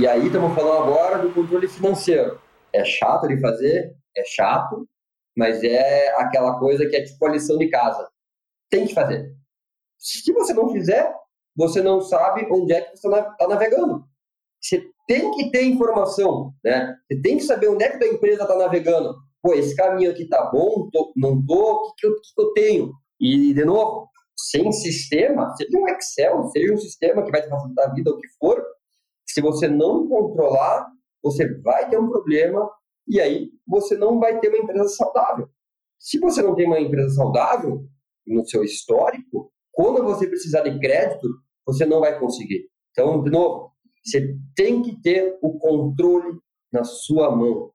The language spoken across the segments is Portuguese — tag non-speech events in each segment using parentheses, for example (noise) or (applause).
E aí estamos falando agora do controle financeiro. É chato de fazer? É chato, mas é aquela coisa que é tipo a lição de casa. Tem que fazer. Se você não fizer, você não sabe onde é que você está navegando. Você tem que ter informação, né? Você tem que saber onde é que a empresa está navegando. Pô, esse caminho aqui tá bom, tô, não tô, o que, que, eu, que, eu tenho? E, de novo, sem sistema, seja um Excel, seja um sistema que vai te facilitar a vida, o que for, se você não controlar, você vai ter um problema e aí você não vai ter uma empresa saudável. Se você não tem uma empresa saudável no seu histórico, quando você precisar de crédito, você não vai conseguir. Então, de novo, você tem que ter o controle na sua mão.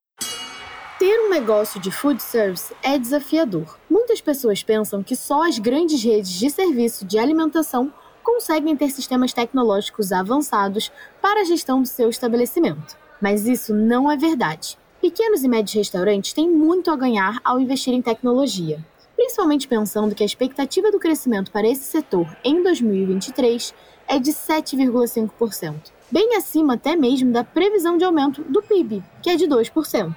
Ter um negócio de food service é desafiador. Muitas pessoas pensam que só as grandes redes de serviço de alimentação conseguem ter sistemas tecnológicos avançados para a gestão do seu estabelecimento. Mas isso não é verdade. Pequenos e médios restaurantes têm muito a ganhar ao investir em tecnologia, principalmente pensando que a expectativa do crescimento para esse setor em 2023 é de 7,5%, bem acima até mesmo da previsão de aumento do PIB, que é de 2%.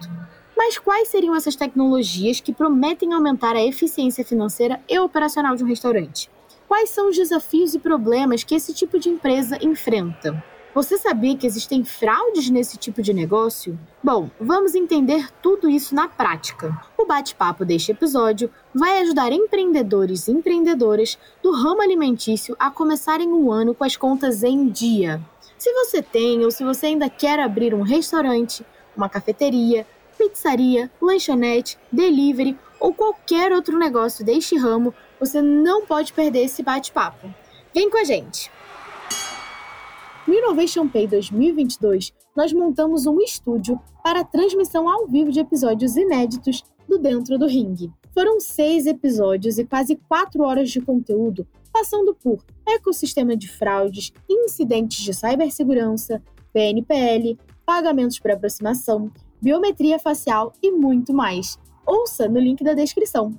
Mas quais seriam essas tecnologias que prometem aumentar a eficiência financeira e operacional de um restaurante? Quais são os desafios e problemas que esse tipo de empresa enfrenta? Você sabia que existem fraudes nesse tipo de negócio? Bom, vamos entender tudo isso na prática. O bate-papo deste episódio vai ajudar empreendedores e empreendedoras do ramo alimentício a começarem o ano com as contas em dia. Se você tem ou se você ainda quer abrir um restaurante, uma cafeteria, pizzaria, lanchonete, delivery ou qualquer outro negócio deste ramo, você não pode perder esse bate-papo. Vem com a gente! No Innovation Pay 2022, nós montamos um estúdio para transmissão ao vivo de episódios inéditos do Dentro do Ring. Foram seis episódios e quase quatro horas de conteúdo, passando por ecossistema de fraudes, incidentes de cibersegurança, PNPL, pagamentos por aproximação, biometria facial e muito mais. Ouça no link da descrição.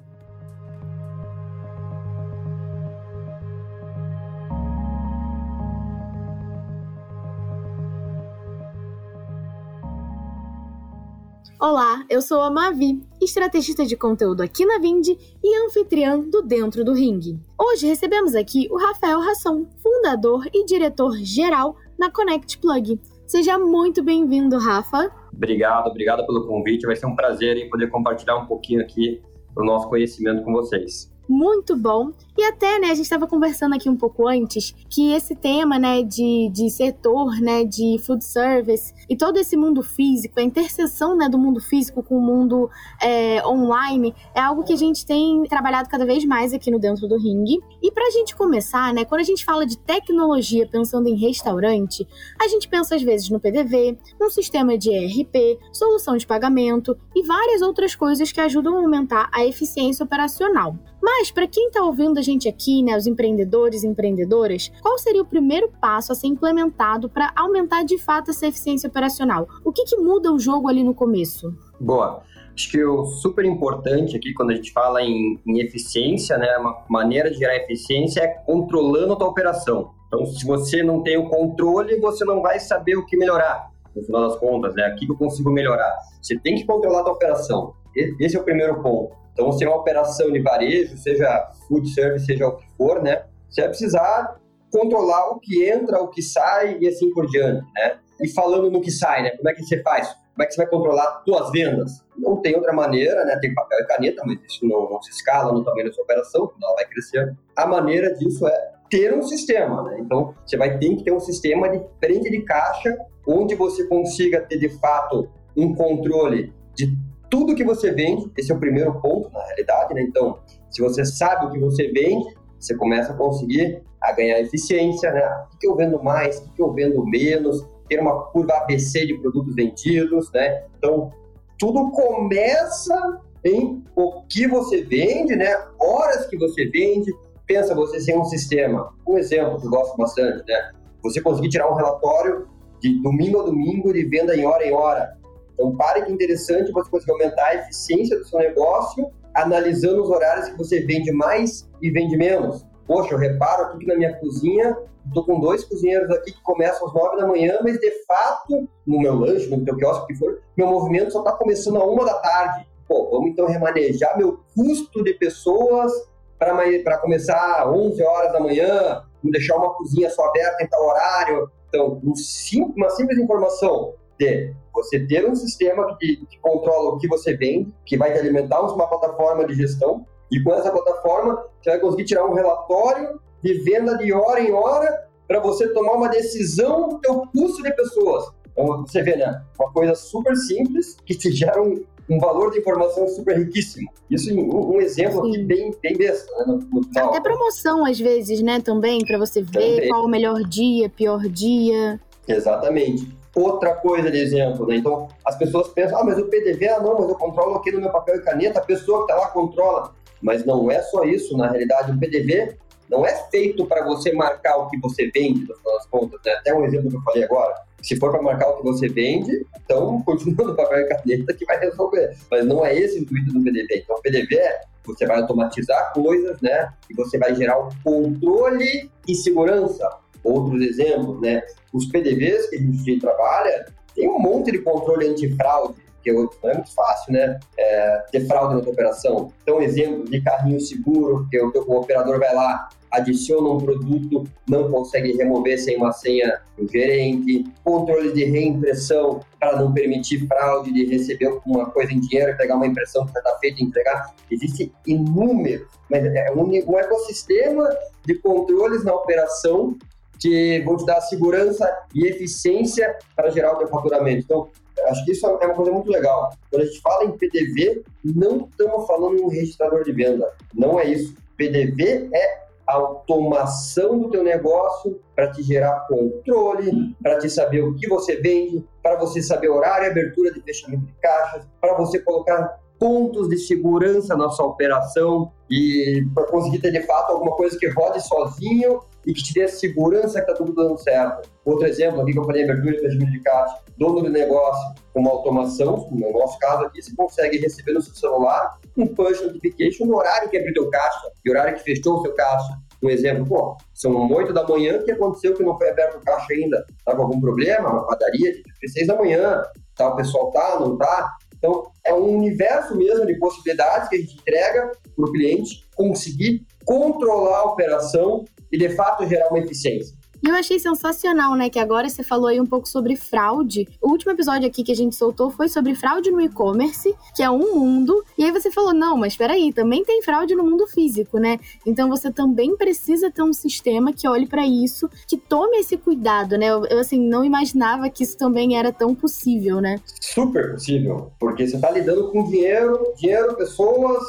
Olá, eu sou a Mavi, estrategista de conteúdo aqui na Vind e anfitriã do Dentro do Ring. Hoje recebemos aqui o Rafael Rasson, fundador e diretor-geral na Connect Plug. Seja muito bem-vindo, Rafa. Obrigado, obrigado pelo convite. Vai ser um prazer poder compartilhar um pouquinho aqui o nosso conhecimento com vocês muito bom. E até, né, a gente estava conversando aqui um pouco antes que esse tema, né, de, de setor, né, de food service e todo esse mundo físico, a interseção, né, do mundo físico com o mundo é, online é algo que a gente tem trabalhado cada vez mais aqui no Dentro do Ring. E para a gente começar, né, quando a gente fala de tecnologia pensando em restaurante, a gente pensa às vezes no PDV, num sistema de ERP, solução de pagamento e várias outras coisas que ajudam a aumentar a eficiência operacional. Mas, para quem está ouvindo a gente aqui, né, os empreendedores e empreendedoras, qual seria o primeiro passo a ser implementado para aumentar de fato essa eficiência operacional? O que, que muda o jogo ali no começo? Boa. Acho que o super importante aqui, quando a gente fala em, em eficiência, né, uma maneira de gerar eficiência é controlando a tua operação. Então, se você não tem o controle, você não vai saber o que melhorar, no final das contas, né? O que eu consigo melhorar? Você tem que controlar a tua operação. Esse é o primeiro ponto. Então, se é uma operação de varejo, seja food service, seja o que for, né? Você vai precisar controlar o que entra, o que sai e assim por diante, né? E falando no que sai, né? Como é que você faz? Como é que você vai controlar suas vendas? Não tem outra maneira, né? Tem papel e caneta, mas isso não, não se escala no tamanho da sua operação, ela vai crescendo. A maneira disso é ter um sistema, né? Então, você vai ter que ter um sistema de frente de caixa onde você consiga ter, de fato, um controle de tudo que você vende, esse é o primeiro ponto, na realidade, né? Então, se você sabe o que você vende, você começa a conseguir a ganhar eficiência, né? O que eu vendo mais, o que eu vendo menos, ter uma curva ABC de produtos vendidos, né? Então, tudo começa em o que você vende, né? Horas que você vende. Pensa você sem um sistema. Um exemplo que eu gosto bastante, né? Você conseguir tirar um relatório de domingo a domingo de venda em hora em hora. Então, pare que é interessante você conseguir aumentar a eficiência do seu negócio analisando os horários que você vende mais e vende menos. Poxa, eu reparo aqui que na minha cozinha estou com dois cozinheiros aqui que começam às nove da manhã, mas de fato, no meu lanche, no meu quiosque, que for, meu movimento só está começando a uma da tarde. Pô, vamos então remanejar meu custo de pessoas para começar às 11 horas da manhã, deixar uma cozinha só aberta em tal horário. Então, um uma simples informação de você ter um sistema que, que, controla o que você vende, que vai te alimentar uma plataforma de gestão, e com essa plataforma você vai conseguir tirar um relatório de venda de hora em hora para você tomar uma decisão do teu custo de pessoas. Então, você vê, né? Uma coisa super simples que te gera um, um valor de informação super riquíssimo. Isso um, um exemplo aqui bem, bem besta, né? No, no Até promoção, às vezes, né? Também, para você ver também. qual o melhor dia, pior dia. Exatamente. Outra coisa de exemplo, né? Então, as pessoas pensam, ah, mas o PDV, ah, não, mas eu controlo aqui no meu papel e caneta, a pessoa que está lá controla. Mas não é só isso, na realidade, o PDV não é feito para você marcar o que você vende, no final das contas, né? Até um exemplo que eu falei agora. Se for para marcar o que você vende, então (laughs) continua no papel e caneta que vai resolver. Mas não é esse o intuito do PDV. Então, o PDV é você vai automatizar coisas, né? E você vai gerar um controle e segurança. Outros exemplos, né? Os PDVs que a gente trabalha, tem um monte de controle antifraude porque não é muito fácil, né? É, ter fraude na tua operação. Então, exemplo de carrinho seguro, que o, o operador vai lá, adiciona um produto, não consegue remover sem uma senha do gerente, controle de reimpressão para não permitir fraude de receber uma coisa em dinheiro, pegar uma impressão que já está feita e entregar. Existem inúmeros, mas é um, um ecossistema de controles na operação que vão te dar segurança e eficiência para gerar o teu faturamento. Então, acho que isso é uma coisa muito legal. Quando a gente fala em PDV, não estamos falando em um registrador de venda. Não é isso. PDV é automação do teu negócio para te gerar controle, para te saber o que você vende, para você saber horário, abertura de fechamento de caixas, para você colocar pontos de segurança na sua operação e para conseguir ter de fato alguma coisa que rode sozinho e que te dê segurança que está tudo dando certo. Outro exemplo aqui que eu falei, abertura e fechamento de caixa, dono de negócio com uma automação, no nosso caso aqui, você consegue receber no seu celular um push notification no horário que abriu teu caixa e horário que fechou o seu caixa. Um exemplo, pô, são 8 da manhã, o que aconteceu que não foi aberto o caixa ainda? Tá com algum problema? Uma padaria, de 6 da manhã, tá, o pessoal tá, não tá? Então, é um universo mesmo de possibilidades que a gente entrega para o cliente conseguir controlar a operação e, de fato, gerar uma eficiência. Eu achei sensacional, né? Que agora você falou aí um pouco sobre fraude. O último episódio aqui que a gente soltou foi sobre fraude no e-commerce, que é um mundo. E aí você falou: não, mas peraí, também tem fraude no mundo físico, né? Então você também precisa ter um sistema que olhe para isso, que tome esse cuidado, né? Eu, eu, assim, não imaginava que isso também era tão possível, né? Super possível, porque você está lidando com dinheiro, dinheiro, pessoas.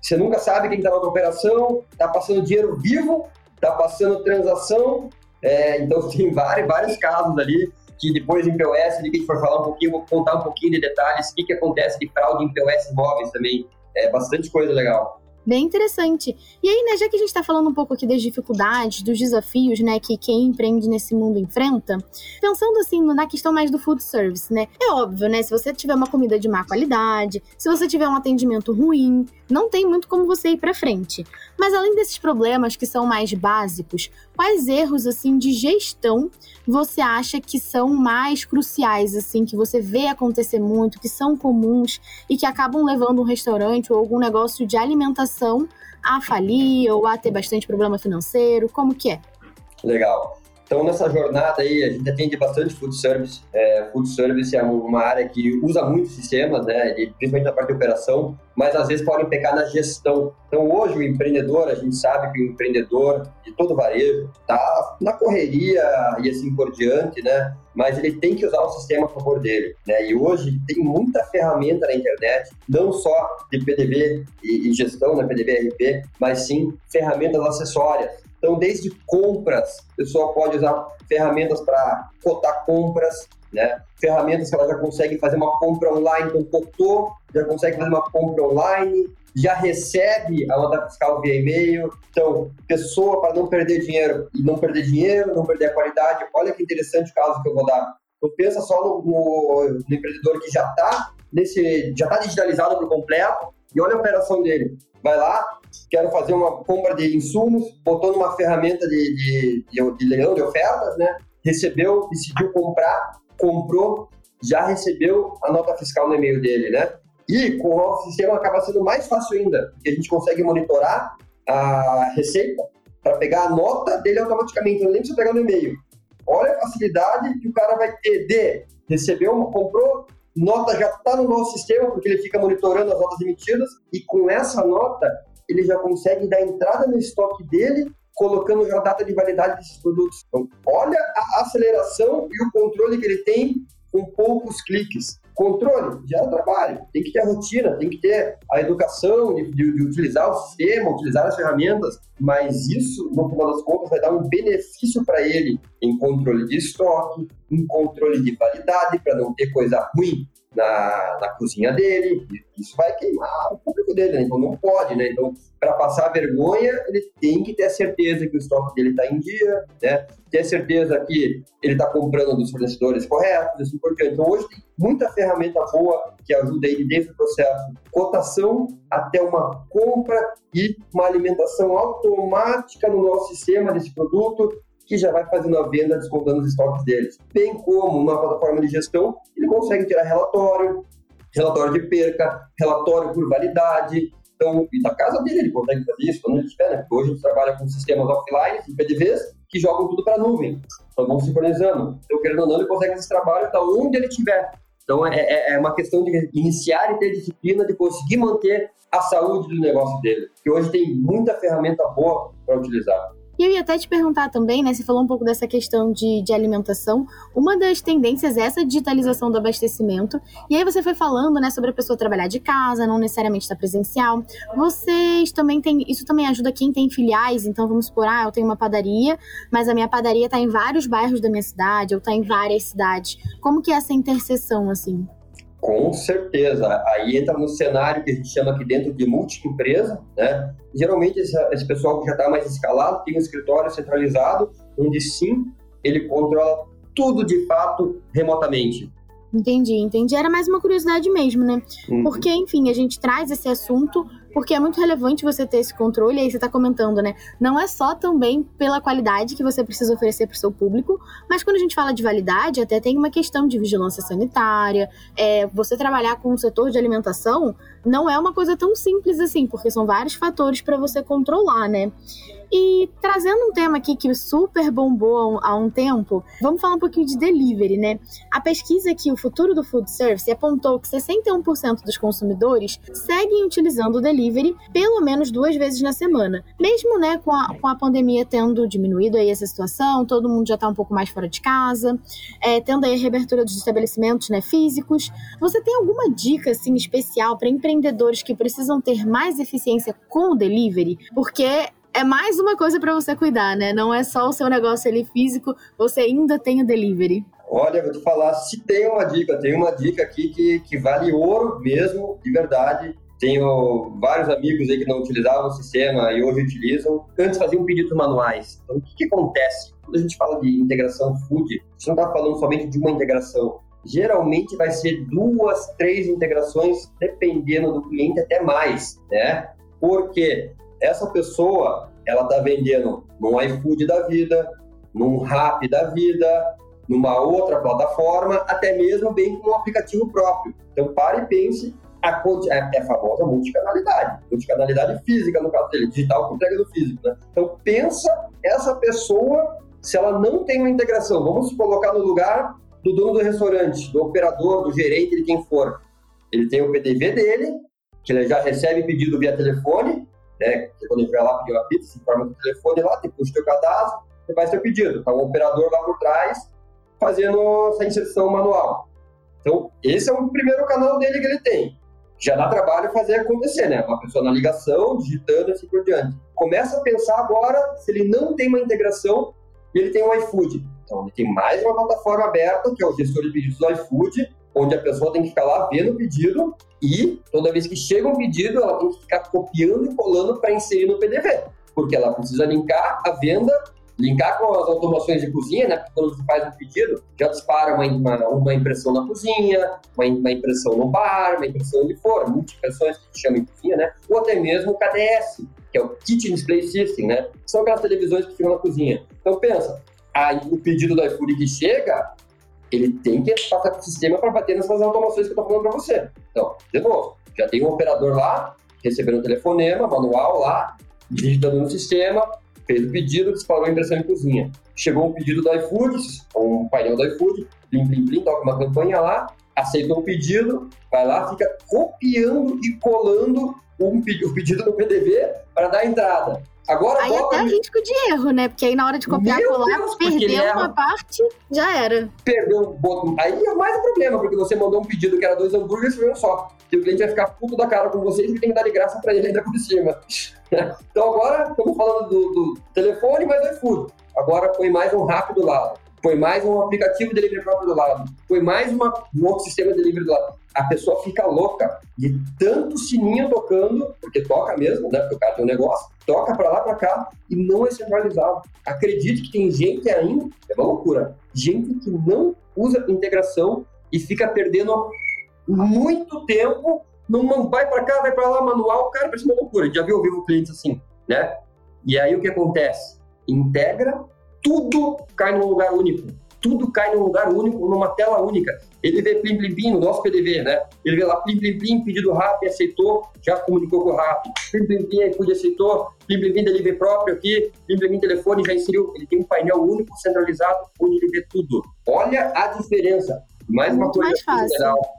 Você nunca sabe quem está na operação, está passando dinheiro vivo, está passando transação, é, então, (laughs) tem vários, vários casos ali que depois em POS, que a gente for falar um pouquinho, vou contar um pouquinho de detalhes, o que, que acontece de fraude em POS móveis também. É bastante coisa legal. Bem interessante. E aí, né, já que a gente está falando um pouco aqui das dificuldades, dos desafios, né, que quem empreende nesse mundo enfrenta, pensando assim na questão mais do food service, né? É óbvio, né, se você tiver uma comida de má qualidade, se você tiver um atendimento ruim, não tem muito como você ir para frente. Mas além desses problemas que são mais básicos, quais erros assim de gestão você acha que são mais cruciais assim que você vê acontecer muito, que são comuns e que acabam levando um restaurante ou algum negócio de alimentação a falir ou a ter bastante problema financeiro? Como que é? Legal. Então, nessa jornada aí, a gente atende bastante food service. É, food service é uma área que usa muitos sistemas, né, principalmente na parte de operação, mas às vezes podem pecar na gestão. Então, hoje, o empreendedor, a gente sabe que o empreendedor de todo varejo está na correria e assim por diante, né? Mas ele tem que usar o sistema a favor dele, né? E hoje tem muita ferramenta na internet, não só de PDV e, gestão, né, PDV RP, mas sim ferramentas acessórias. Então, desde compras, a pessoa pode usar ferramentas para cotar compras, né? Ferramentas que ela já consegue fazer uma compra online, então cotou, já consegue fazer uma compra online, já recebe a nota fiscal via e-mail. Então, pessoa para não perder dinheiro e não perder dinheiro, não perder a qualidade. Olha que interessante o caso que eu vou dar. Então, pensa só no, no, no empreendedor que já está nesse, já está digitalizado por completo e olha a operação dele. Vai lá, quero fazer uma compra de insumos, botou numa ferramenta de, de, de, de leilão de ofertas, né? Recebeu, decidiu comprar, comprou, já recebeu a nota fiscal no e-mail dele, né? E com o nosso sistema acaba sendo mais fácil ainda, porque a gente consegue monitorar a receita para pegar a nota dele automaticamente, não nem precisa pegar no e-mail. Olha a facilidade que o cara vai ter de receber uma, comprou, nota já está no nosso sistema, porque ele fica monitorando as notas emitidas, e com essa nota ele já consegue dar entrada no estoque dele, colocando já a data de validade desses produtos. Então, olha a aceleração e o controle que ele tem com poucos cliques. Controle gera trabalho, tem que ter a rotina, tem que ter a educação de, de, de, utilizar o sistema, utilizar as ferramentas, mas isso, no final das contas, vai dar um benefício para ele em controle de estoque, em controle de validade, para não ter coisa ruim na, na cozinha dele, isso vai queimar o público dele, né? então não pode, né? Então, para passar vergonha, ele tem que ter certeza que o estoque dele está em dia, né? Ter certeza que ele está comprando dos fornecedores corretos, assim por diante. Então, hoje tem muita ferramenta boa que ajuda ele desde o processo cotação até uma compra e uma alimentação automática no nosso sistema desse produto que já vai fazendo a venda, descontando os estoques deles. Bem como numa plataforma de gestão, ele consegue tirar relatório, relatório de perca, relatório por validade. Então, e da casa dele ele consegue fazer isso quando ele estiver, né? Porque hoje a gente trabalha com sistemas offline, PDVs, que jogam tudo para a nuvem. Então, vão sincronizando. Então, querendo ou não, ele consegue esse trabalho da onde ele estiver. Então, é, é, é uma questão de iniciar e ter disciplina de conseguir manter a saúde do negócio dele. Que hoje tem muita ferramenta boa para utilizar. E eu ia até te perguntar também, né? Você falou um pouco dessa questão de, de alimentação. Uma das tendências é essa digitalização do abastecimento. E aí você foi falando, né, sobre a pessoa trabalhar de casa, não necessariamente estar presencial. Vocês também têm. Isso também ajuda quem tem filiais. Então, vamos supor, ah, eu tenho uma padaria, mas a minha padaria está em vários bairros da minha cidade, ou está em várias cidades. Como que é essa interseção, assim? Com certeza. Aí entra no cenário que a gente chama aqui dentro de multi-empresa, né? Geralmente esse, esse pessoal que já está mais escalado tem um escritório centralizado, onde sim ele controla tudo de fato remotamente. Entendi, entendi. Era mais uma curiosidade mesmo, né? Uhum. Porque, enfim, a gente traz esse assunto porque é muito relevante você ter esse controle, aí você está comentando, né? Não é só também pela qualidade que você precisa oferecer para o seu público, mas quando a gente fala de validade, até tem uma questão de vigilância sanitária. É, você trabalhar com o setor de alimentação não é uma coisa tão simples assim, porque são vários fatores para você controlar, né? E trazendo um tema aqui que super bombou há um tempo, vamos falar um pouquinho de delivery, né? A pesquisa aqui, o futuro do food service, apontou que 61% dos consumidores seguem utilizando o delivery pelo menos duas vezes na semana. Mesmo, né, com a, com a pandemia tendo diminuído aí essa situação, todo mundo já tá um pouco mais fora de casa, é, tendo aí a reabertura dos estabelecimentos, né, físicos. Você tem alguma dica, assim, especial para empreendedores que precisam ter mais eficiência com o delivery? Porque é mais uma coisa para você cuidar, né? Não é só o seu negócio ali físico, você ainda tem o delivery. Olha, vou te falar, se tem uma dica, tem uma dica aqui que, que vale ouro mesmo, de verdade. Tenho vários amigos aí que não utilizavam o sistema e hoje utilizam. Antes faziam pedidos manuais. Então, o que, que acontece? Quando a gente fala de integração food, a gente não está falando somente de uma integração. Geralmente vai ser duas, três integrações, dependendo do cliente, até mais, né? Porque essa pessoa, ela está vendendo num iFood da vida, num Rap da vida, numa outra plataforma, até mesmo bem com um aplicativo próprio. Então, pare e pense a, é, é a famosa multicanalidade, multicanalidade física, no caso dele, digital com entrega do físico. Né? Então, pensa essa pessoa, se ela não tem uma integração, vamos colocar no lugar do dono do restaurante, do operador, do gerente, de quem for. Ele tem o PDV dele, que ele já recebe pedido via telefone, né? Que quando ele vai lá pedir uma pizza, se informa do telefone lá, tem puxa o teu cadastro, você faz seu pedido. Tá um operador lá por trás fazendo essa inserção manual. Então, esse é o primeiro canal dele que ele tem. Já dá trabalho fazer acontecer, né? Uma pessoa na ligação, digitando assim por diante. Começa a pensar agora se ele não tem uma integração e ele tem um iFood. Então, ele tem mais uma plataforma aberta, que é o gestor de pedidos do iFood, onde a pessoa tem que ficar lá vendo o pedido e toda vez que chega um pedido, ela tem que ficar copiando e colando para inserir no PDV, porque ela precisa linkar a venda, linkar com as automações de cozinha, né? Porque quando você faz um pedido, já dispara uma, uma, uma impressão na cozinha, uma, uma, impressão no bar, uma impressão onde for, multi-impressões que chama em cozinha, né? Ou até mesmo o KDS, que é o Kitchen Display System, né? São aquelas televisões que ficam na cozinha. Então pensa, aí o pedido do iFood que chega, ele tem que passar para o sistema para bater nessas automações que eu estou falando para você. Então, de novo, já tem um operador lá, recebendo um telefonema, manual lá, digitando no sistema, fez o pedido, disparou a impressão em cozinha. Chegou um pedido do iFood, um painel do iFood, plim, plim, plim, toca uma campanha lá, aceitou o pedido, vai lá, fica copiando e colando um, o pedido no PDV para dar entrada. Agora, aí bota... até risco de erro, né? Porque aí na hora de copiar e colar, Deus, perdeu uma parte, já era. Perdeu um Aí é mais um problema, porque você mandou um pedido que era dois hambúrgueres foi um só. E o cliente vai ficar puto da cara com vocês e tem que dar de graça para ele ainda por cima. (laughs) então agora, estamos falando do, do telefone, mas é iFood. Agora põe mais um rápido lado põe mais um aplicativo de delivery próprio do lado, põe mais uma, um outro sistema de delivery do lado. A pessoa fica louca de tanto sininho tocando, porque toca mesmo, né? Porque o cara tem um negócio, toca para lá, para cá e não é centralizado. Acredite que tem gente ainda, é uma loucura, gente que não usa integração e fica perdendo muito tempo numa vai para cá, vai para lá, manual, cara, parece uma loucura. Já viu vivo clientes assim, né? E aí o que acontece? Integra tudo cai num lugar único. Tudo cai num lugar único, numa tela única. Ele vê plim, plim, plim, no nosso PDV, né? Ele vê lá plim, plim, plim, pedido rápido, aceitou, já comunicou com o rápido. Plim, plim, plim, iFood aceitou. Plim, plim, plim, delivery próprio aqui. Plim, plim, plim, telefone, já inseriu. Ele tem um painel único, centralizado, onde ele vê tudo. Olha a diferença. Mais uma coisa mais.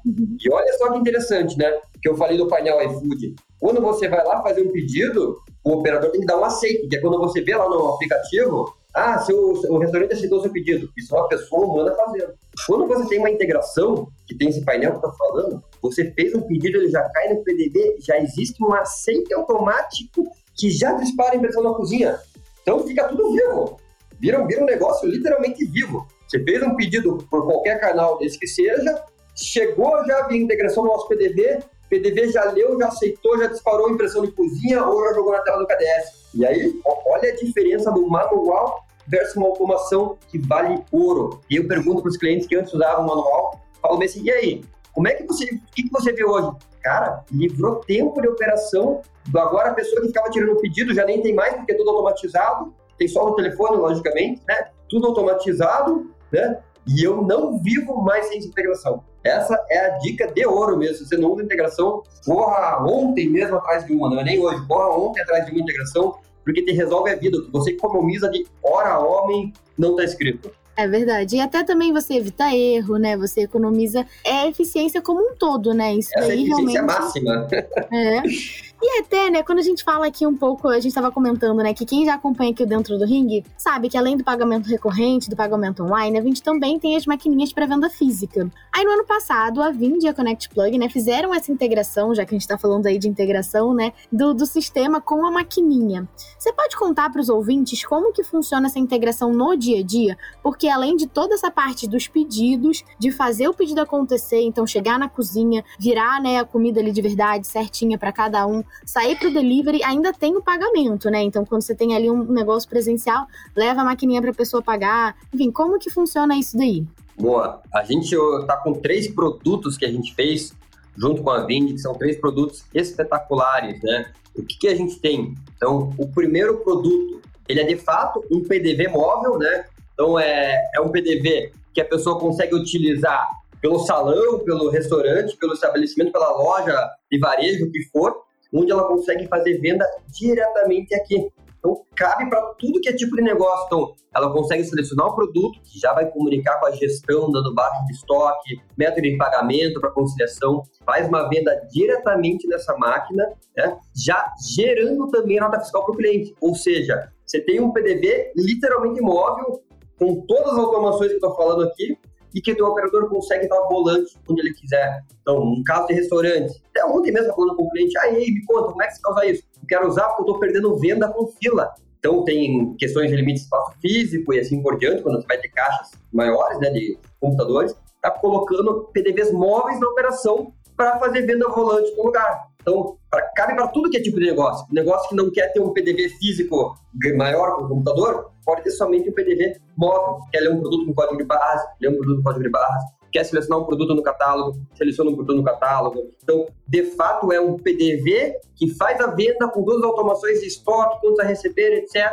Uhum. E olha só que interessante, né? Que eu falei do painel iFood. Quando você vai lá fazer um pedido, o operador tem que dar um aceito, que é quando você vê lá no aplicativo, ah, seu, o restaurante aceitou seu pedido. Isso é uma pessoa humana fazendo. Quando você tem uma integração, que tem esse painel que está falando, você fez um pedido, ele já cai no PDD, já existe um aceite automático que já dispara a impressão na cozinha. Então fica tudo vivo. Vira, vira um negócio literalmente vivo. Você fez um pedido por qualquer canal desse que seja, chegou já a integração no nosso PDV, PDV já leu, já aceitou, já disparou a impressão de cozinha ou já jogou na tela do KDS. E aí, olha a diferença do manual versus uma automação que vale ouro. E eu pergunto para os clientes que antes usavam manual, falo assim, e aí, como é que você, o que, que você vê hoje? Cara, livrou tempo de operação, agora a pessoa que ficava tirando o pedido já nem tem mais, porque é tudo automatizado, tem só no telefone, logicamente, né? Tudo automatizado, né? E eu não vivo mais sem integração. Essa é a dica de ouro mesmo. Você não usa integração, corra ontem mesmo atrás de uma, não é nem hoje, corra ontem atrás de uma integração, porque te resolve a vida. O que você economiza de hora homem não está escrito. É verdade. E até também você evita erro, né? Você economiza. É eficiência como um todo, né? Isso Essa daí é eficiência realmente. máxima. É. (laughs) E até, né, quando a gente fala aqui um pouco, a gente estava comentando, né, que quem já acompanha aqui dentro do ringue sabe que além do pagamento recorrente, do pagamento online, a Vind também tem as maquininhas para venda física. Aí no ano passado, a Vind e a Connect Plug, né, fizeram essa integração, já que a gente está falando aí de integração, né, do, do sistema com a maquininha. Você pode contar para os ouvintes como que funciona essa integração no dia a dia? Porque além de toda essa parte dos pedidos, de fazer o pedido acontecer, então chegar na cozinha, virar, né, a comida ali de verdade certinha para cada um, sair para o delivery ainda tem o pagamento, né? Então, quando você tem ali um negócio presencial, leva a maquininha para a pessoa pagar. Enfim, como que funciona isso daí? Boa. A gente está com três produtos que a gente fez junto com a Vind, que são três produtos espetaculares, né? O que, que a gente tem? Então, o primeiro produto, ele é de fato um PDV móvel, né? Então, é, é um PDV que a pessoa consegue utilizar pelo salão, pelo restaurante, pelo estabelecimento, pela loja de varejo, o que for, onde ela consegue fazer venda diretamente aqui. Então, cabe para tudo que é tipo de negócio. Então, ela consegue selecionar o produto, que já vai comunicar com a gestão, dando baixo de estoque, método de pagamento para conciliação, faz uma venda diretamente nessa máquina, né? já gerando também a nota fiscal para o cliente. Ou seja, você tem um PDV literalmente móvel, com todas as automações que eu estou falando aqui, e que o operador consegue dar volante onde ele quiser. Então, um caso de restaurante, até ontem mesmo falando com o cliente, aí, me conta, como é que você causa isso? Eu quero usar porque eu estou perdendo venda com fila. Então, tem questões de limite de espaço físico e assim por diante, quando você vai ter caixas maiores, né, de computadores, está colocando PDVs móveis na operação para fazer venda volante no lugar. Então, pra, cabe para tudo que é tipo de negócio. Negócio que não quer ter um PDV físico maior com o computador, pode ter somente um PDV móvel. Quer ler um produto com código de base, ler um produto com código de base, quer selecionar um produto no catálogo, seleciona um produto no catálogo. Então, de fato, é um PDV que faz a venda com todas as automações de estoque, quantos a receber, etc.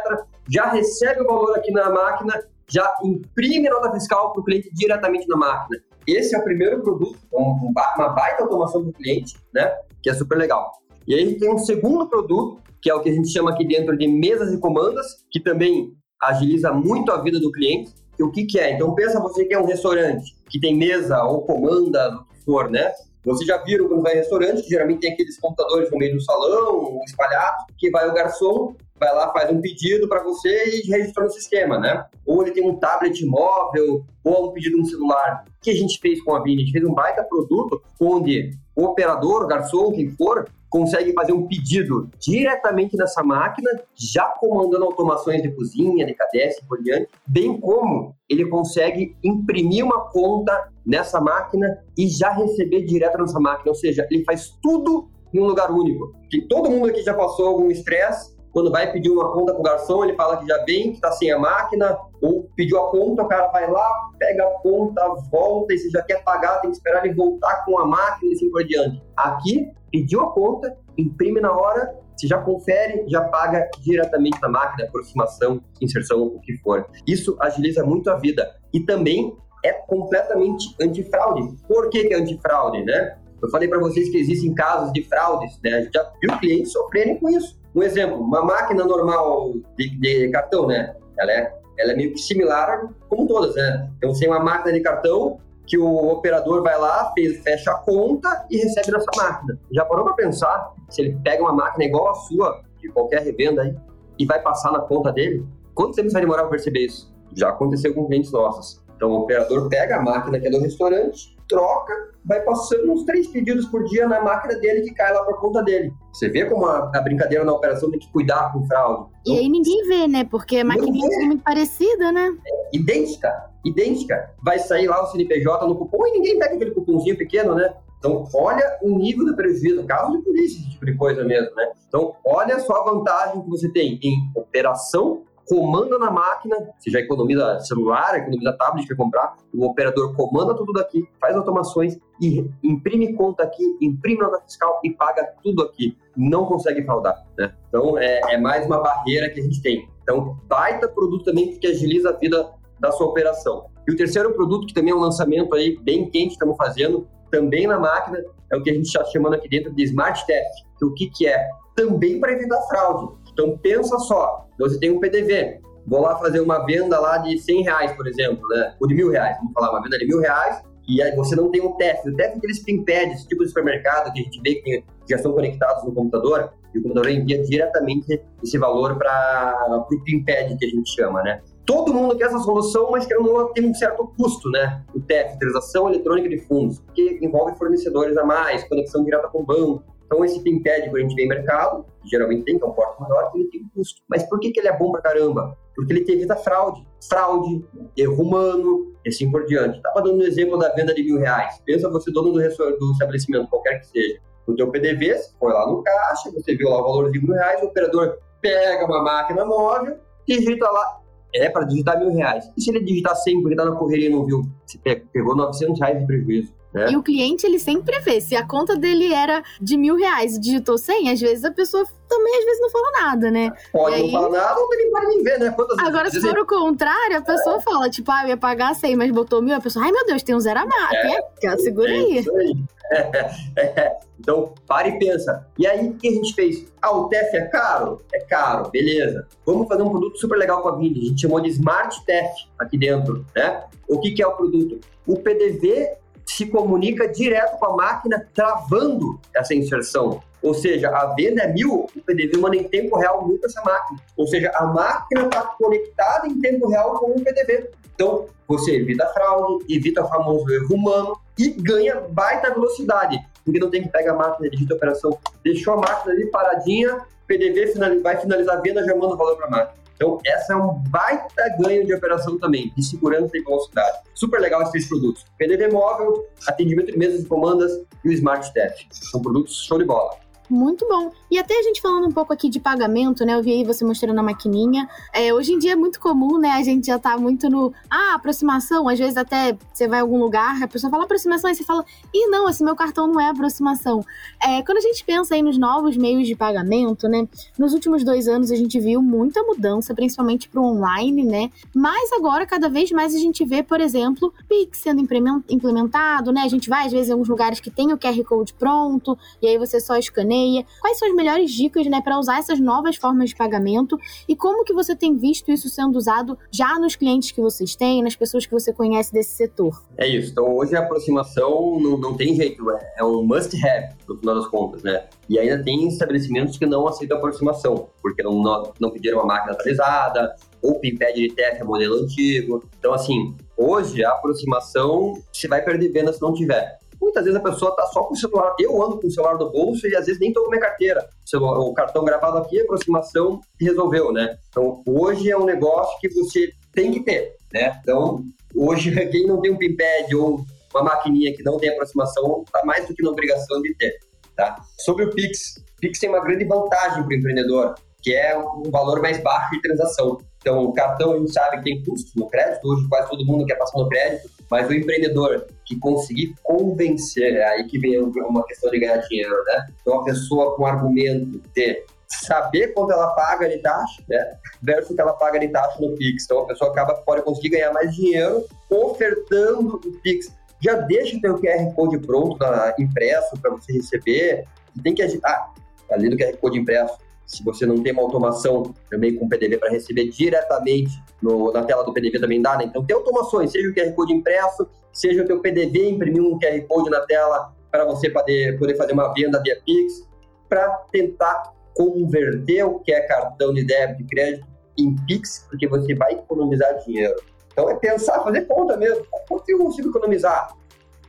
Já recebe o valor aqui na máquina, já imprime a nota fiscal para o cliente diretamente na máquina. Esse é o primeiro produto, uma baita automação para o cliente, né? Que é super legal. E aí tem um segundo produto, que é o que a gente chama aqui dentro de mesas e comandas, que também agiliza muito a vida do cliente. E o que, que é? Então pensa você que é um restaurante que tem mesa ou comanda, o que for, né? Vocês já viram quando vai em restaurante, que geralmente tem aqueles computadores no meio do salão, espalhados, que vai o garçom, vai lá, faz um pedido para você e registra no sistema, né? Ou ele tem um tablet móvel, ou um pedido no celular. O que a gente fez com a Vini? A gente fez um baita produto onde o operador, o garçom, quem for, consegue fazer um pedido diretamente nessa máquina, já comandando automações de cozinha, de cadência e por diante, bem como ele consegue imprimir uma conta nessa máquina e já receber direto nessa máquina, ou seja, ele faz tudo em um lugar único. Que todo mundo aqui já passou algum estresse quando vai pedir uma conta pro garçom, ele fala que já vem, que tá sem a máquina, ou pediu a conta, o cara vai lá, pega a conta, volta, e se já quer pagar, tem que esperar ele voltar com a máquina e assim por diante. Aqui, pediu a conta, imprime na hora, você já confere, já paga diretamente na máquina, aproximação, inserção, o que for. Isso agiliza muito a vida. E também é completamente antifraude. Por que, que é antifraude, né? Eu falei para vocês que existem casos de fraudes, né? A gente já viu clientes sofrerem com isso. Um exemplo, uma máquina normal de, de cartão, né? Ela é, ela é meio que similar como todas, né? Então, tem uma máquina de cartão que o operador vai lá, fez, fecha a conta e recebe nessa máquina. Já parou para pensar se ele pega uma máquina igual a sua, de qualquer revenda aí, e vai passar na conta dele? Quanto tempo vai demorar para perceber isso? Já aconteceu com clientes nossos. Então, o operador pega a máquina que é do restaurante, troca vai passando uns três pedidos por dia na máquina dele que cai lá por conta dele. Você vê como a, a brincadeira na operação tem que cuidar com fraude. E aí ninguém vê, né? Porque a maquininha é muito parecida, né? É, idêntica, idêntica. Vai sair lá o CNPJ no cupom e ninguém pega aquele cupomzinho pequeno, né? Então, olha o nível do prejuízo, caso de polícia, esse tipo de coisa mesmo, né? Então, olha só a vantagem que você tem em operação comanda na máquina, você já economiza celular, economiza tablet que comprar, o operador comanda tudo daqui, faz automações e imprime conta aqui, imprime nota fiscal e paga tudo aqui. Não consegue fraudar, né? Então, é, é mais uma barreira que a gente tem. Então, baita produto também que agiliza a vida da sua operação. E o terceiro produto, que também é um lançamento aí bem quente, estamos fazendo, também na máquina, é o que a gente está chamando aqui dentro de Smart Theft. Que o que, que é? Também para evitar fraude. Então, pensa só, você tem um PDV, vou lá fazer uma venda lá de 100 reais, por exemplo, né? Ou de mil reais, vamos falar, uma venda de mil reais, e aí você não tem um TEF. O TEF é aqueles pinpads, tipo de supermercado, que a gente vê que, tem, que já são conectados no computador, e o computador envia diretamente esse valor para o pinpad que a gente chama, né? Todo mundo quer essa solução, mas quer não tem um certo custo, né? O TEF, transação eletrônica de fundos, porque envolve fornecedores a mais, conexão direta com o banco, então, esse Pimpad que a gente vê em mercado, geralmente tem, que é um porte maior, ele tem custo. Mas por que, que ele é bom pra caramba? Porque ele evita fraude. Fraude, erro humano, e assim por diante. Estava dando um exemplo da venda de mil reais. Pensa você, dono do, do estabelecimento, qualquer que seja. No teu PDV, você foi lá no caixa, você viu lá o valor de mil reais, o operador pega uma máquina móvel, digita lá, é para digitar mil reais. E se ele digitar 100 porque tá na correria e não viu? Você pegou 900 reais de prejuízo. É. E o cliente, ele sempre vê. Se a conta dele era de mil reais e digitou 100, às vezes a pessoa também, às vezes, não fala nada, né? Pode e não falar nada ou ele pode nem ver, né? Quantas Agora, se for o contrário, a pessoa é. fala, tipo, ah, eu ia pagar 100, mas botou mil. A pessoa, ai, meu Deus, tem um zero a mais, é. né? Segura aí. É isso aí. (laughs) então, para e pensa. E aí, o que a gente fez? Ah, o TEF é caro? É caro, beleza. Vamos fazer um produto super legal com a Vini. A gente chamou de Smart TEF aqui dentro, né? O que, que é o produto? O PDV se comunica direto com a máquina, travando essa inserção. Ou seja, a venda é mil, o PDV manda em tempo real mil para essa máquina. Ou seja, a máquina está conectada em tempo real com o PDV. Então, você evita fraude, evita o famoso erro humano e ganha baita velocidade, porque não tem que pegar a máquina, digita a operação, deixou a máquina ali paradinha, PDV vai finalizar a venda, já manda o valor para a máquina. Então, essa é um baita ganho de operação também, de segurança e velocidade. Super legal esses três produtos. PDV móvel, atendimento de mesas e comandas e o Smart Staff. São produtos show de bola. Muito bom. E até a gente falando um pouco aqui de pagamento, né? Eu vi aí você mostrando a maquininha. É, hoje em dia é muito comum, né? A gente já tá muito no. Ah, aproximação. Às vezes até você vai a algum lugar, a pessoa fala aproximação e você fala, ih, não, esse meu cartão não é aproximação. É, quando a gente pensa aí nos novos meios de pagamento, né? Nos últimos dois anos a gente viu muita mudança, principalmente pro online, né? Mas agora, cada vez mais, a gente vê, por exemplo, Pix sendo implementado, né? A gente vai, às vezes, em alguns lugares que tem o QR Code pronto, e aí você só escaneia. Quais são as melhores dicas, né, para usar essas novas formas de pagamento e como que você tem visto isso sendo usado já nos clientes que vocês têm, nas pessoas que você conhece desse setor? É isso. Então, hoje a aproximação não, não tem jeito, é, é um must-have, no final das contas, né? E ainda tem estabelecimentos que não aceitam aproximação, porque não, não, não pediram uma máquina atualizada, ou PINPAD de TEF é modelo antigo. Então, assim, hoje a aproximação se vai perder venda se não tiver. Muitas vezes a pessoa está só com o celular. Eu ando com o celular no bolso e às vezes nem estou com minha carteira. O cartão gravado aqui, aproximação resolveu, né? Então, hoje é um negócio que você tem que ter, né? Então, hoje, (laughs) quem não tem um PINPAD ou uma maquininha que não tem aproximação, está mais do que na obrigação de ter, tá? Sobre o Pix, o Pix tem uma grande vantagem para o empreendedor, que é um valor mais baixo de transação. Então, o cartão a gente sabe que tem custo no crédito, hoje quase todo mundo quer passar no crédito, mas o empreendedor que conseguir convencer, é aí que vem uma questão de ganhar dinheiro, né? Então, a pessoa com argumento de saber quanto ela paga de taxa, né? Versus o que ela paga de taxa no Pix. Então, a pessoa acaba pode conseguir ganhar mais dinheiro ofertando o Pix. Já deixa o QR Code pronto, impresso, para você receber. Tem que agitar, ah, além do QR Code impresso, se você não tem uma automação também com PDV para receber diretamente no, na tela do PDV também dá, né? Então tem automações, seja o QR Code impresso, seja o teu PDV imprimir um QR Code na tela para você poder, poder fazer uma venda via Pix, para tentar converter o que é cartão de débito e crédito em Pix, porque você vai economizar dinheiro. Então é pensar, fazer conta mesmo. Quanto eu consigo economizar?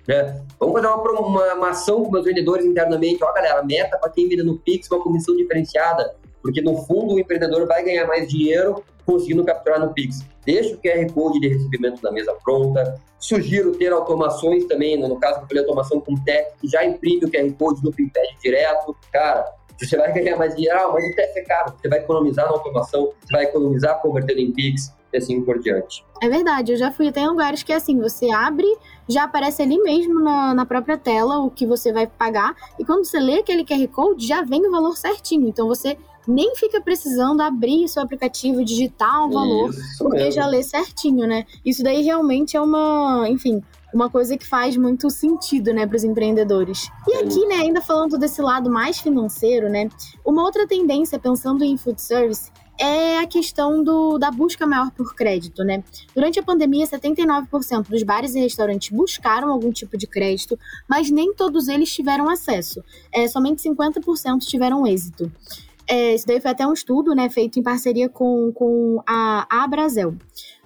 Né? Vamos fazer uma, uma, uma ação com meus vendedores internamente. Ó, galera, meta para quem vende no Pix, uma comissão diferenciada. Porque no fundo o empreendedor vai ganhar mais dinheiro conseguindo capturar no Pix. Deixa o QR Code de recebimento da mesa pronta. Sugiro ter automações também, no caso eu falei automação com TEF, que já imprime o QR Code no PinPad direto. Cara, você vai ganhar mais dinheiro, ah, mas o TEF é caro. Você vai economizar na automação, você vai economizar convertendo em Pix e assim por diante. É verdade, eu já fui até em lugares que assim, você abre, já aparece ali mesmo na, na própria tela o que você vai pagar, e quando você lê aquele QR Code, já vem o valor certinho. Então você nem fica precisando abrir seu aplicativo, digitar um valor, Isso porque mesmo. já lê certinho, né? Isso daí realmente é uma, enfim, uma coisa que faz muito sentido, né, para os empreendedores. E aqui, né, ainda falando desse lado mais financeiro, né, uma outra tendência pensando em food service é a questão do, da busca maior por crédito, né? Durante a pandemia, 79% dos bares e restaurantes buscaram algum tipo de crédito, mas nem todos eles tiveram acesso. É, somente 50% tiveram êxito. É, isso daí foi até um estudo né, feito em parceria com, com a Abrazel.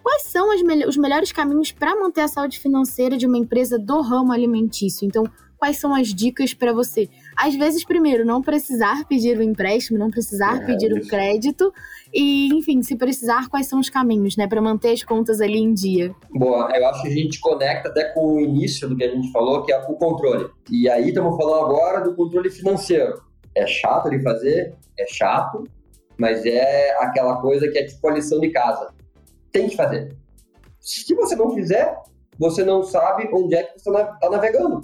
Quais são me os melhores caminhos para manter a saúde financeira de uma empresa do ramo alimentício? Então, quais são as dicas para você? Às vezes, primeiro, não precisar pedir o empréstimo, não precisar é, pedir o crédito e, enfim, se precisar, quais são os caminhos, né, para manter as contas ali em dia? Boa, eu acho que a gente conecta até com o início do que a gente falou, que é o controle. E aí estamos falando agora do controle financeiro. É chato de fazer, é chato, mas é aquela coisa que é tipo a lição de casa. Tem que fazer. Se você não fizer, você não sabe onde é que você está navegando.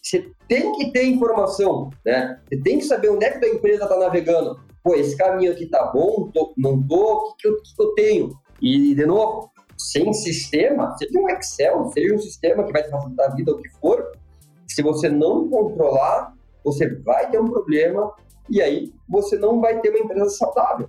Você tem que ter informação, né? Você tem que saber onde é que a empresa está navegando. Pô, esse caminho aqui tá bom, tô, não tô, o que, que, eu, que eu tenho? E, de novo, sem sistema, seja um Excel, seja um sistema que vai te facilitar a vida, o que for, se você não controlar, você vai ter um problema e aí você não vai ter uma empresa saudável.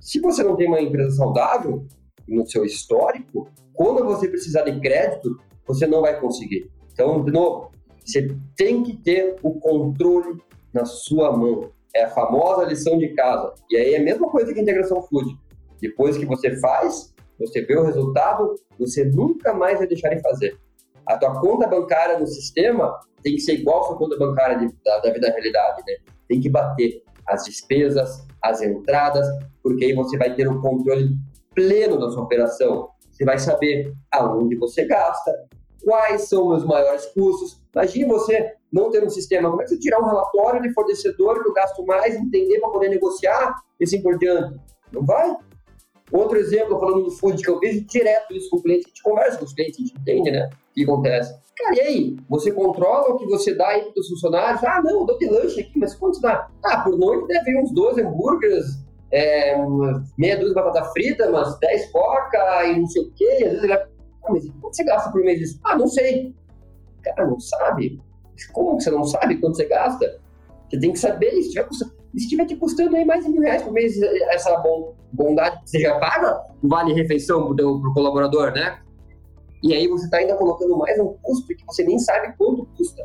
Se você não tem uma empresa saudável no seu histórico, quando você precisar de crédito, você não vai conseguir. Então, de novo, você tem que ter o controle na sua mão. É a famosa lição de casa. E aí é a mesma coisa que a integração food. Depois que você faz, você vê o resultado, você nunca mais vai deixar de fazer. A tua conta bancária no sistema tem que ser igual sua conta bancária de, da, da vida da realidade, né? Tem que bater as despesas, as entradas, porque aí você vai ter um controle pleno da sua operação. Você vai saber aonde você gasta, quais são os maiores custos. Imagine você não ter um sistema, como é que você tirar um relatório de fornecedor que eu gasto mais, entender para poder negociar e assim por diante? Não vai? Outro exemplo, falando do food, que eu vejo direto isso com o cliente, a gente conversa com os clientes, a gente entende, né? O que acontece. Cara, e aí? Você controla o que você dá aí para os funcionários? Ah, não, eu dou de lanche aqui, mas quanto dá? Ah, por noite deve ir uns 12 hambúrgueres, é, meia dúzia de batata frita, umas 10 coca e não sei o quê. Às vezes ele ah, mas quanto você gasta por mês isso? Ah, não sei. Cara, não sabe? Como que você não sabe quanto você gasta? Você tem que saber, tiver, se tiver te custando aí mais de mil reais por mês, essa bondade, você já paga o vale-refeição pro, pro colaborador, né? E aí você está ainda colocando mais um custo que você nem sabe quanto custa.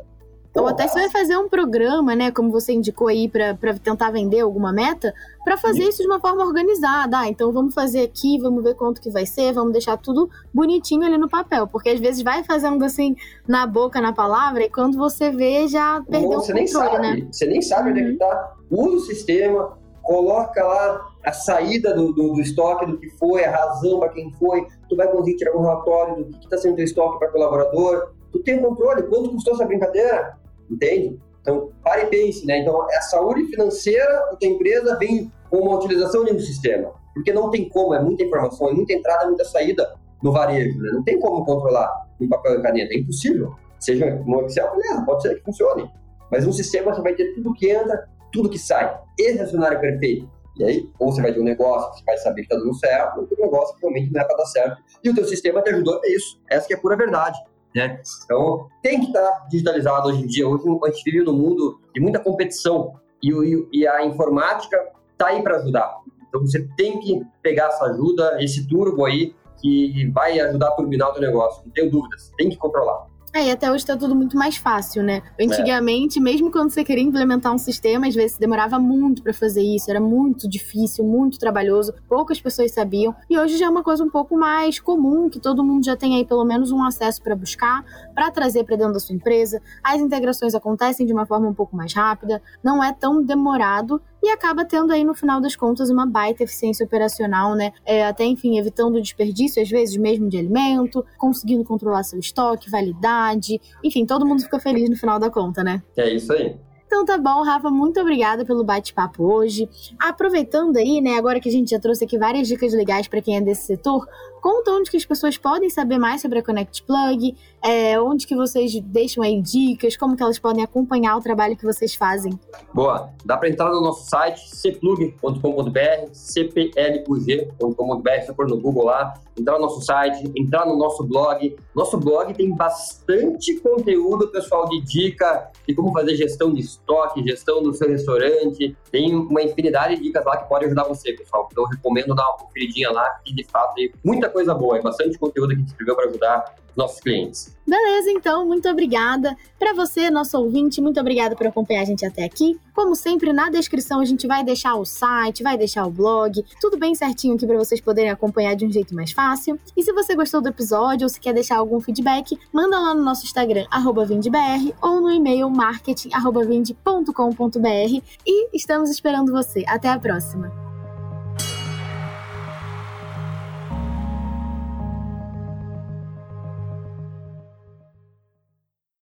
Ou até você vai fazer um programa, né, como você indicou aí, para tentar vender alguma meta, para fazer isso de uma forma organizada. Ah, então vamos fazer aqui, vamos ver quanto que vai ser, vamos deixar tudo bonitinho ali no papel. Porque às vezes vai fazendo assim na boca, na palavra, e quando você vê, já perdeu Nossa, o controle, você nem sabe, né? Você nem sabe onde é que uhum. tá. Usa o sistema, coloca lá a saída do, do, do estoque, do que foi, a razão para quem foi, tu vai conseguir tirar um relatório do que está sendo teu estoque para colaborador, tu tem controle, quanto custou essa brincadeira, entende? Então, pare e pense, né? Então, a saúde financeira da empresa vem com uma utilização de um sistema, porque não tem como, é muita informação, é muita entrada, muita saída no varejo, né? Não tem como controlar em papel e caneta, é impossível. Seja no Excel, beleza, pode ser que funcione, mas um sistema você vai ter tudo que entra, tudo que sai. Esse é o cenário perfeito. E aí, ou você vai ter um negócio você vai saber que está dando certo, ou um negócio que realmente não é para dar certo. E o teu sistema te ajudou a ver isso. Essa que é a pura verdade. Né? Então, tem que estar digitalizado hoje em dia. Hoje a gente vive num mundo de muita competição e, e, e a informática está aí para ajudar. Então, você tem que pegar essa ajuda, esse turbo aí, que vai ajudar a turbinar o teu negócio. Não tenho dúvidas. Tem que controlar. É, e até hoje está tudo muito mais fácil, né? Antigamente, é. mesmo quando você queria implementar um sistema, às vezes demorava muito para fazer isso, era muito difícil, muito trabalhoso, poucas pessoas sabiam. E hoje já é uma coisa um pouco mais comum, que todo mundo já tem aí pelo menos um acesso para buscar, para trazer para dentro da sua empresa. As integrações acontecem de uma forma um pouco mais rápida, não é tão demorado e acaba tendo aí no final das contas uma baita eficiência operacional, né? É, até enfim, evitando desperdício, às vezes mesmo de alimento, conseguindo controlar seu estoque, validade, enfim, todo mundo fica feliz no final da conta, né? É isso aí. Então tá bom, Rafa, muito obrigada pelo bate-papo hoje. Aproveitando aí, né, agora que a gente já trouxe aqui várias dicas legais para quem é desse setor, conta onde que as pessoas podem saber mais sobre a Connect Plug, é, onde que vocês deixam aí dicas, como que elas podem acompanhar o trabalho que vocês fazem. Boa, dá para entrar no nosso site cplug.com.br, cplug.com.br, se for no Google lá, entrar no nosso site, entrar no nosso blog. Nosso blog tem bastante conteúdo, pessoal, de dica de como fazer gestão de estoque, gestão do seu restaurante. Tem uma infinidade de dicas lá que pode ajudar você, pessoal. Então, recomendo dar uma conferidinha lá, que de fato tem muita coisa boa, é bastante conteúdo que a gente escreveu para ajudar nossos clientes. Beleza, então, muito obrigada. Para você, nosso ouvinte, muito obrigada por acompanhar a gente até aqui. Como sempre, na descrição a gente vai deixar o site, vai deixar o blog, tudo bem certinho aqui para vocês poderem acompanhar de um jeito mais fácil. E se você gostou do episódio ou se quer deixar algum feedback, manda lá no nosso Instagram, vindebr, ou no e-mail marketing.vinde.com.br e estamos esperando você. Até a próxima!